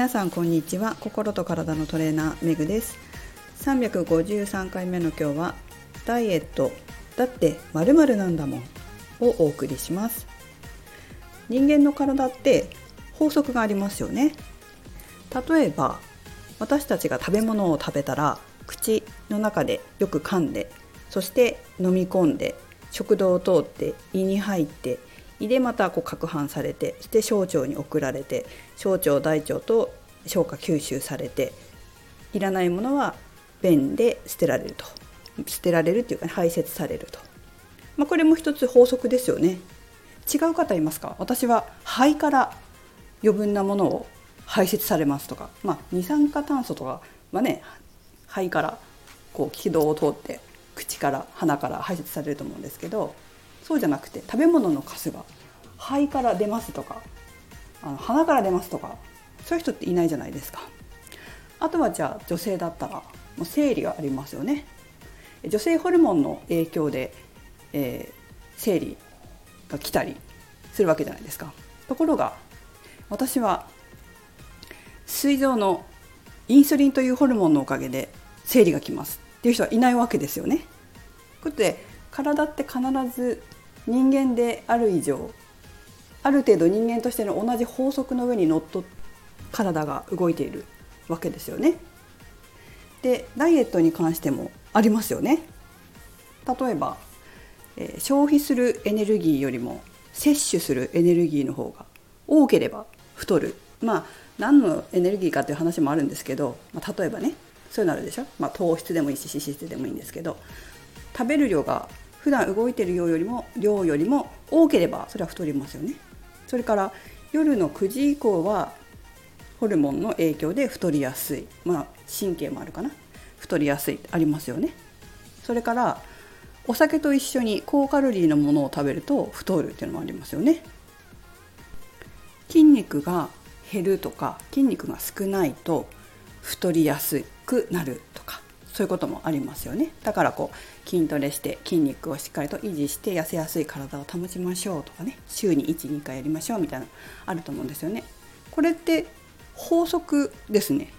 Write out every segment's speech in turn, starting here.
皆さんこんにちは。心と体のトレーナーめぐです。353回目の今日はダイエットだって〇〇なんだもんをお送りします。人間の体って法則がありますよね。例えば私たちが食べ物を食べたら口の中でよく噛んでそして飲み込んで食道を通って胃に入ってでまたこう攪拌されてそして小腸に送られて小腸大腸と消化吸収されていらないものは便で捨てられると。捨てられるっていうか、ね、排泄されると、まあ、これも一つ法則ですよね。違う方いますか？私は肺から余分なものを排泄されますとか、まあ、二酸化炭素とかはね肺からこう気道を通って口から鼻から排泄されると思うんですけどそうじゃなくて食べ物のカスが肺から出ますとかあの鼻から出ますとかそういう人っていないじゃないですか。あとはじゃあ女性だったらもう生理がありますよね。女性ホルモンの影響で、えー、生理が来たりするわけじゃないですか。ところが私は膵臓のインスリンというホルモンのおかげで生理が来ますっていう人はいないわけですよね。ということで体って必ず人間である以上ある程度人間としての同じ法則の上にのっと体が動いているわけですよね。でダイエットに関してもありますよね。例えば、えー、消費するエネルギーよりも摂取するエネルギーの方が多ければ太るまあ何のエネルギーかという話もあるんですけど、まあ、例えばねそういうのあるでしょ、まあ、糖質でもいいし脂質でもいいんですけど食べる量が普段動いてる量よりも量よりも多ければそれは太りますよね。それから夜の9時以降はホルモンの影響で太りやすい。まあ神経もあるかな。太りやすいありますよね。それからお酒と一緒に高カロリーのものを食べると太るっていうのもありますよね。筋肉が減るとか筋肉が少ないと太りやすくなるとか。そういうこともありますよね。だからこう筋トレして筋肉をしっかりと維持して痩せやすい体を保ちましょうとかね。週に12回やりましょうみたいなあると思うんですよね。これって法則ですね。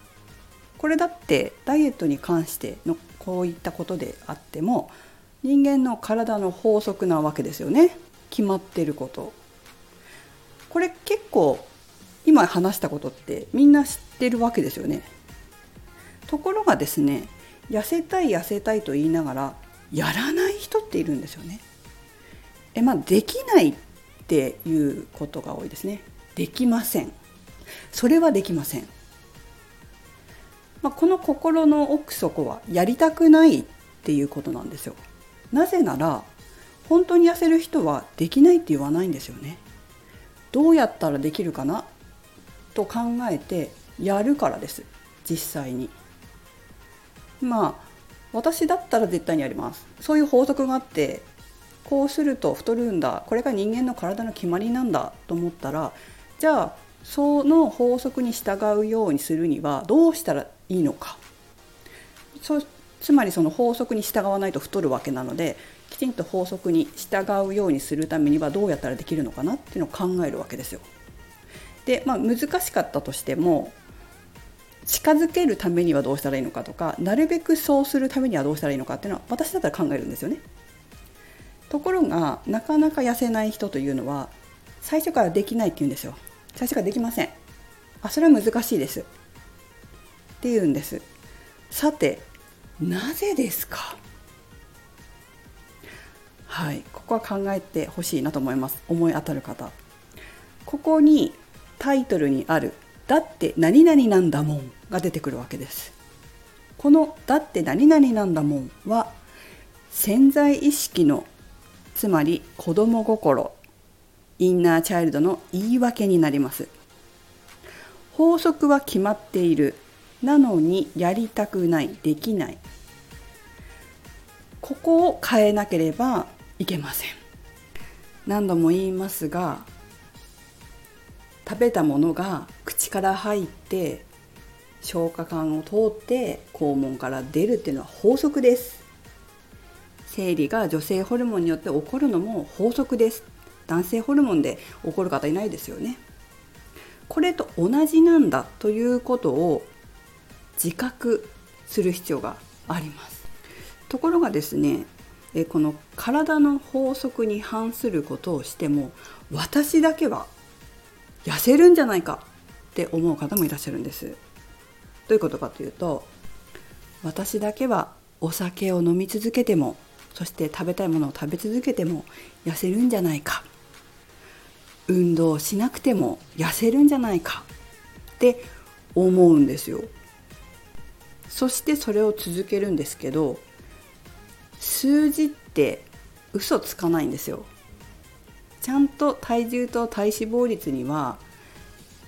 これだってダイエットに関してのこういったことであっても人間の体の法則なわけですよね。決まってること。これ結構今話したことってみんな知ってるわけですよね。ところがですね痩せたい痩せたいと言いながらやらない人っているんですよね。えまあできないっていうことが多いですね。できません。それはできません。まあ、この心の奥底はやりたくないっていうことなんですよ。なぜなら本当に痩せる人はできないって言わないんですよね。どうやったらできるかな？と考えてやるからです実際に。まあ私だったら絶対にやります。そういう法則があってこうすると太るんだ。これが人間の体の決まりなんだと思ったらじゃあその法則に従うようにするにはどうしたらいいのか。そつまりその法則に従わないと太るわけなのできちんと法則に従うようにするためにはどうやったらできるのかなっていうのを考えるわけですよ。でまあ難しかったとしても近づけるためにはどうしたらいいのかとかなるべくそうするためにはどうしたらいいのかっていうのは私だったら考えるんですよね。ところがなかなか痩せない人というのは最初からできないって言うんですよ。最初からできません。あそれは難しいです。って言うんです。さてなぜですか？はいここは考えてほしいなと思います思い当たる方ここにタイトルにあるだって何々なんだもんが出てくるわけです。このだって何々なんだもんは潜在意識のつまり子供心インナーチャイルドの言い訳になります。法則は決まっている。なのにやりたくないできない。ここを変えなければいけません。何度も言いますが食べたものが口から入って消化管を通って肛門から出るっていうのは法則です。生理が女性ホルモンによって起こるのも法則です。男性ホルモンで起こる方いないですよね。これと同じなんだということを自覚する必要があります。ところがですねこの体の法則に反することをしても私だけは痩せるんじゃないかって思う方もいらっしゃるんです。どういうことかというと私だけはお酒を飲み続けてもそして食べたいものを食べ続けても痩せるんじゃないか。運動しなくても痩せるんじゃないか。って思うんですよ。そしてそれを続けるんですけど数字って嘘つかないんですよ。ちゃんと体重と体脂肪率には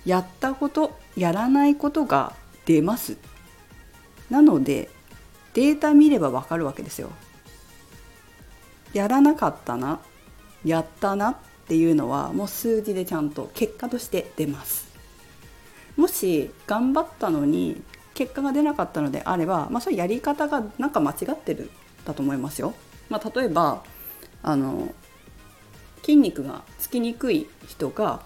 やったことやらないことが出ます。なのでデータ見ればわかるわけですよ。やらなかったなやったなっていうのはもう数字でちゃんと結果として出ます。もし頑張ったのに結果が出なかったのであれば、まあ、そういうやり方がなんか間違ってるだと思いますよ。まあ、例えばあの筋肉がつきにくい人が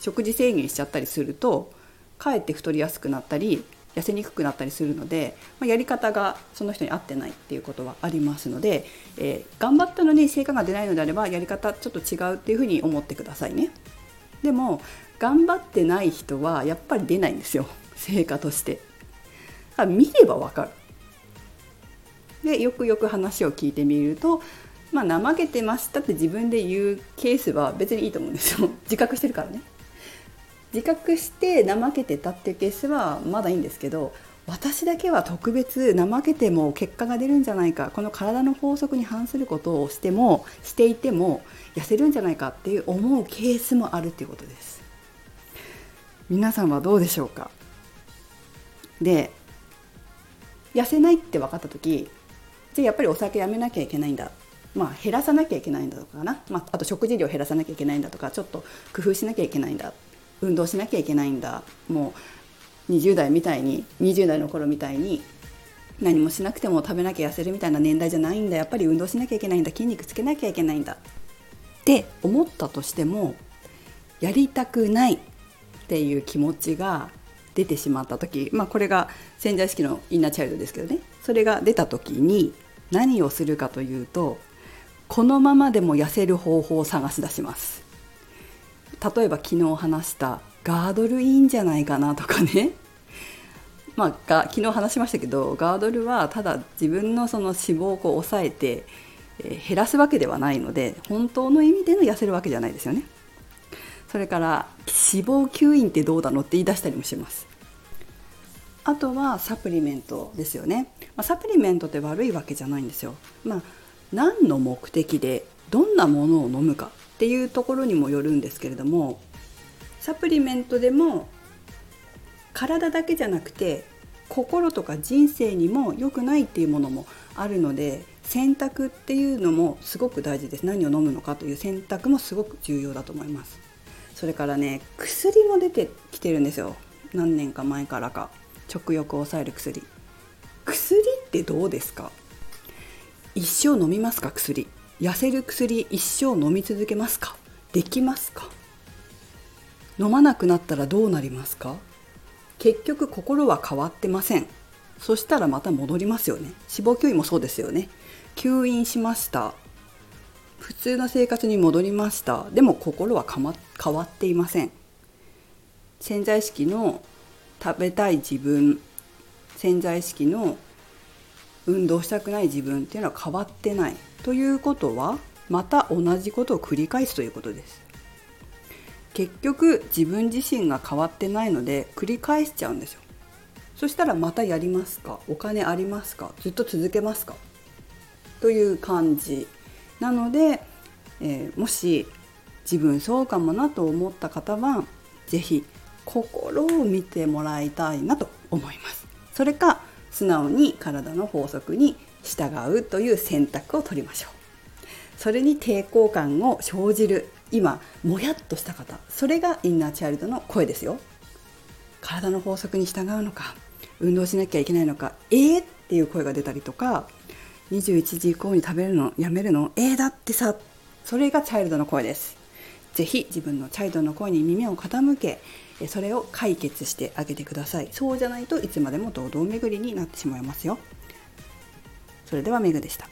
食事制限しちゃったりするとかえって太りやすくなったり痩せにくくなったりするので、まあ、やり方がその人に合ってないっていうことはありますので、えー、頑張ったのに成果が出ないのであればやり方ちょっと違うっていうふうに思ってくださいね。でも頑張ってない人はやっぱり出ないんですよ成果として。見ればわかる。でよくよく話を聞いてみるとまあ怠けてましたって自分で言うケースは別にいいと思うんですよ自覚してるからね自覚して怠けてたっていうケースはまだいいんですけど私だけは特別怠けても結果が出るんじゃないかこの体の法則に反することをしてもしていても痩せるんじゃないかっていう思うケースもあるっていうことです。皆さんはどうでしょうか？で痩せないって分かった時じゃあやっぱりお酒やめなきゃいけないんだ。まあ減らさなきゃいけないんだとかな、まあ、あと食事量減らさなきゃいけないんだとかちょっと工夫しなきゃいけないんだ。運動しなきゃいけないんだ。もう20代みたいに20代の頃みたいに何もしなくても食べなきゃ痩せるみたいな年代じゃないんだ。やっぱり運動しなきゃいけないんだ。筋肉つけなきゃいけないんだ。って思ったとしてもやりたくないっていう気持ちが出てしまった時、まあ、これが潜在意識のインナーチャイルドですけどね。それが出た時に何をするかというとこのままでも痩せる方法を探し出します。例えば昨日話したガードルいいんじゃないかなとかね。まあ、が昨日話しましたけどガードルはただ自分のその脂肪をこう抑えて、えー、減らすわけではないので本当の意味での痩せるわけじゃないですよね。それから脂肪吸引ってどうだのって言い出したりもします。あとはサプリメントですよね、まあ、サプリメントって悪いわけじゃないんですよ。まあ何の目的でどんなものを飲むか。っていうところにもよるんですけれどもサプリメントでも体だけじゃなくて心とか人生にも良くないっていうものもあるので選択っていうのもすごく大事です。何を飲むのかという選択もすごく重要だと思います。それからね薬も出てきてるんですよ。何年か前からか。食欲を抑える薬。薬ってどうですか？一生飲みますか？薬。痩せる薬一生飲み続けますか？できますか？飲まなくなったらどうなりますか？結局心は変わってません。そしたらまた戻りますよね。脂肪吸引もそうですよね。吸引しました。普通の生活に戻りました。でも心はか、ま変わっていません。潜在意識の食べたい自分潜在意識の運動したくない自分っていうのは変わってない。ということはまた同じことを繰り返すということです。結局自分自身が変わってないので繰り返しちゃうんですよ。そしたらまたやりますか？お金ありますか？ずっと続けますか？という感じなので、えー、もし自分そうかもなと思った方は是非心を見てもらいたいなと思います。それか素直に体の法則に従うという選択を取りましょう。それに抵抗感を生じる今もやっとした方それがインナーチャイルドの声ですよ。体の法則に従うのか運動しなきゃいけないのかえー、っていう声が出たりとか21時以降に食べるのやめるのえー、だってさそれがチャイルドの声です。ぜひ自分のチャイドの声に耳を傾けそれを解決してあげてください。そうじゃないといつまでも堂々巡りになってしまいますよ。それではメグでした。